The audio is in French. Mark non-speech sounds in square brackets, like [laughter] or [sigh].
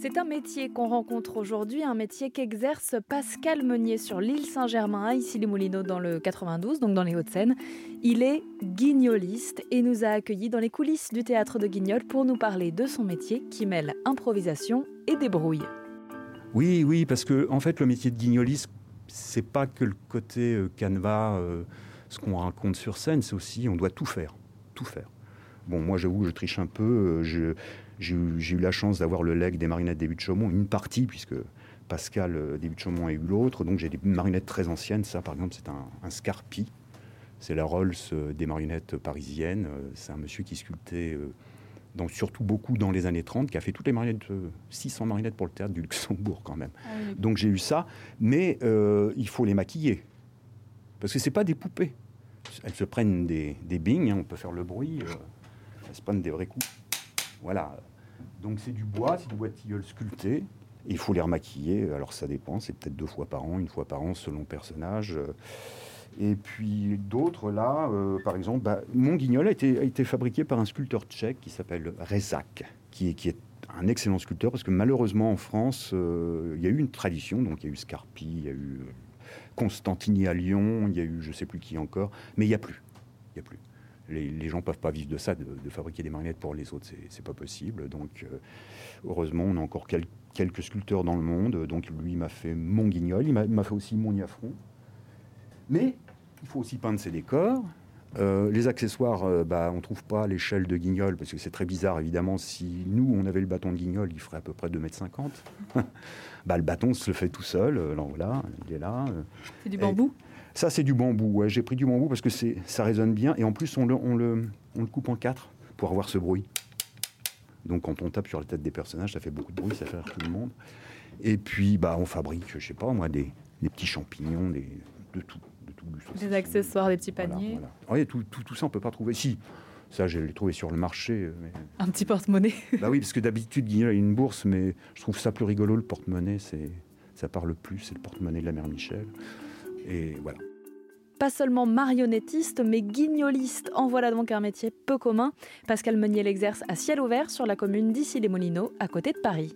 C'est un métier qu'on rencontre aujourd'hui, un métier qu'exerce Pascal Meunier sur l'île Saint-Germain, à Issy-les-Moulineaux, dans le 92, donc dans les Hauts-de-Seine. Il est guignoliste et nous a accueillis dans les coulisses du théâtre de Guignol pour nous parler de son métier qui mêle improvisation et débrouille. Oui, oui, parce que en fait, le métier de guignoliste, c'est pas que le côté euh, canevas, euh, ce qu'on raconte sur scène, c'est aussi on doit tout faire, tout faire. Bon, moi, j'avoue, je triche un peu. Euh, j'ai eu, la chance d'avoir le leg des marinettes des de Chaumont, une partie, puisque Pascal euh, des de Chaumont a eu l'autre. Donc j'ai des marinettes très anciennes. Ça, par exemple, c'est un, Scarpi. C'est la Rolls euh, des marionnettes parisiennes. Euh, c'est un monsieur qui sculptait, donc surtout beaucoup dans les années 30, qui a fait toutes les marionnettes, 600 marionnettes pour le théâtre du Luxembourg quand même. Ah donc j'ai eu ça. Mais il faut les maquiller. Parce que c'est pas des poupées. Elles se prennent des, des bings, hein, on peut faire le bruit. Elles se des vrais coups. Voilà. Donc c'est du bois, c'est du bois de tilleul sculpté. Il faut les remaquiller, alors ça dépend, c'est peut-être deux fois par an, une fois par an selon personnage. Et puis d'autres, là, euh, par exemple, bah, mon guignol a été, fabriqué par un sculpteur tchèque qui s'appelle Rezak, qui, est un excellent sculpteur, parce que malheureusement en France, euh, il y a eu une tradition, donc il y a eu Scarpi, il y a eu Constantini à Lyon, il y a eu je sais plus qui encore, mais il n'y a plus. Il n'y a plus les, gens ne peuvent pas vivre de ça, de, fabriquer des marionnettes pour les autres, c'est pas possible. Donc, euh, heureusement, on a encore quelques sculpteurs dans le monde. Donc, lui m'a fait mon guignol, il m'a fait aussi mon niafron. Mais il faut aussi peindre ses décors. Euh, les accessoires, euh, bah, on ne trouve pas l'échelle de guignol, parce que c'est très bizarre, évidemment. Si nous, on avait le bâton de guignol, il ferait à peu près 2,50 m. [laughs] bah, le bâton se le fait tout seul, voilà, il est là. C'est du bambou ça, c'est du bambou. J'ai pris du bambou parce que ça résonne bien. Et en plus, on le, on, le, on le coupe en quatre pour avoir ce bruit. Donc, quand on tape sur la tête des personnages, ça fait beaucoup de bruit, ça fait rire tout le monde. Et puis, bah, on fabrique, je sais pas moi, des, des petits champignons, des, de tout. De tout des accessoires, des petits paniers. Voilà, tout, tout, tout, ça, on peut pas trouver. Si, ça, je l'ai trouvé sur le marché. Un petit porte-monnaie. bah oui, parce que d'habitude, Guignol a une bourse, mais je trouve ça plus rigolo, le porte-monnaie. Ça parle plus, c'est le porte-monnaie de la mère Michel. Et voilà. Pas seulement marionnettiste, mais guignoliste. En voilà donc un métier peu commun. Pascal Meunier l'exerce à ciel ouvert sur la commune d'Issy-les-Moulineaux, à côté de Paris.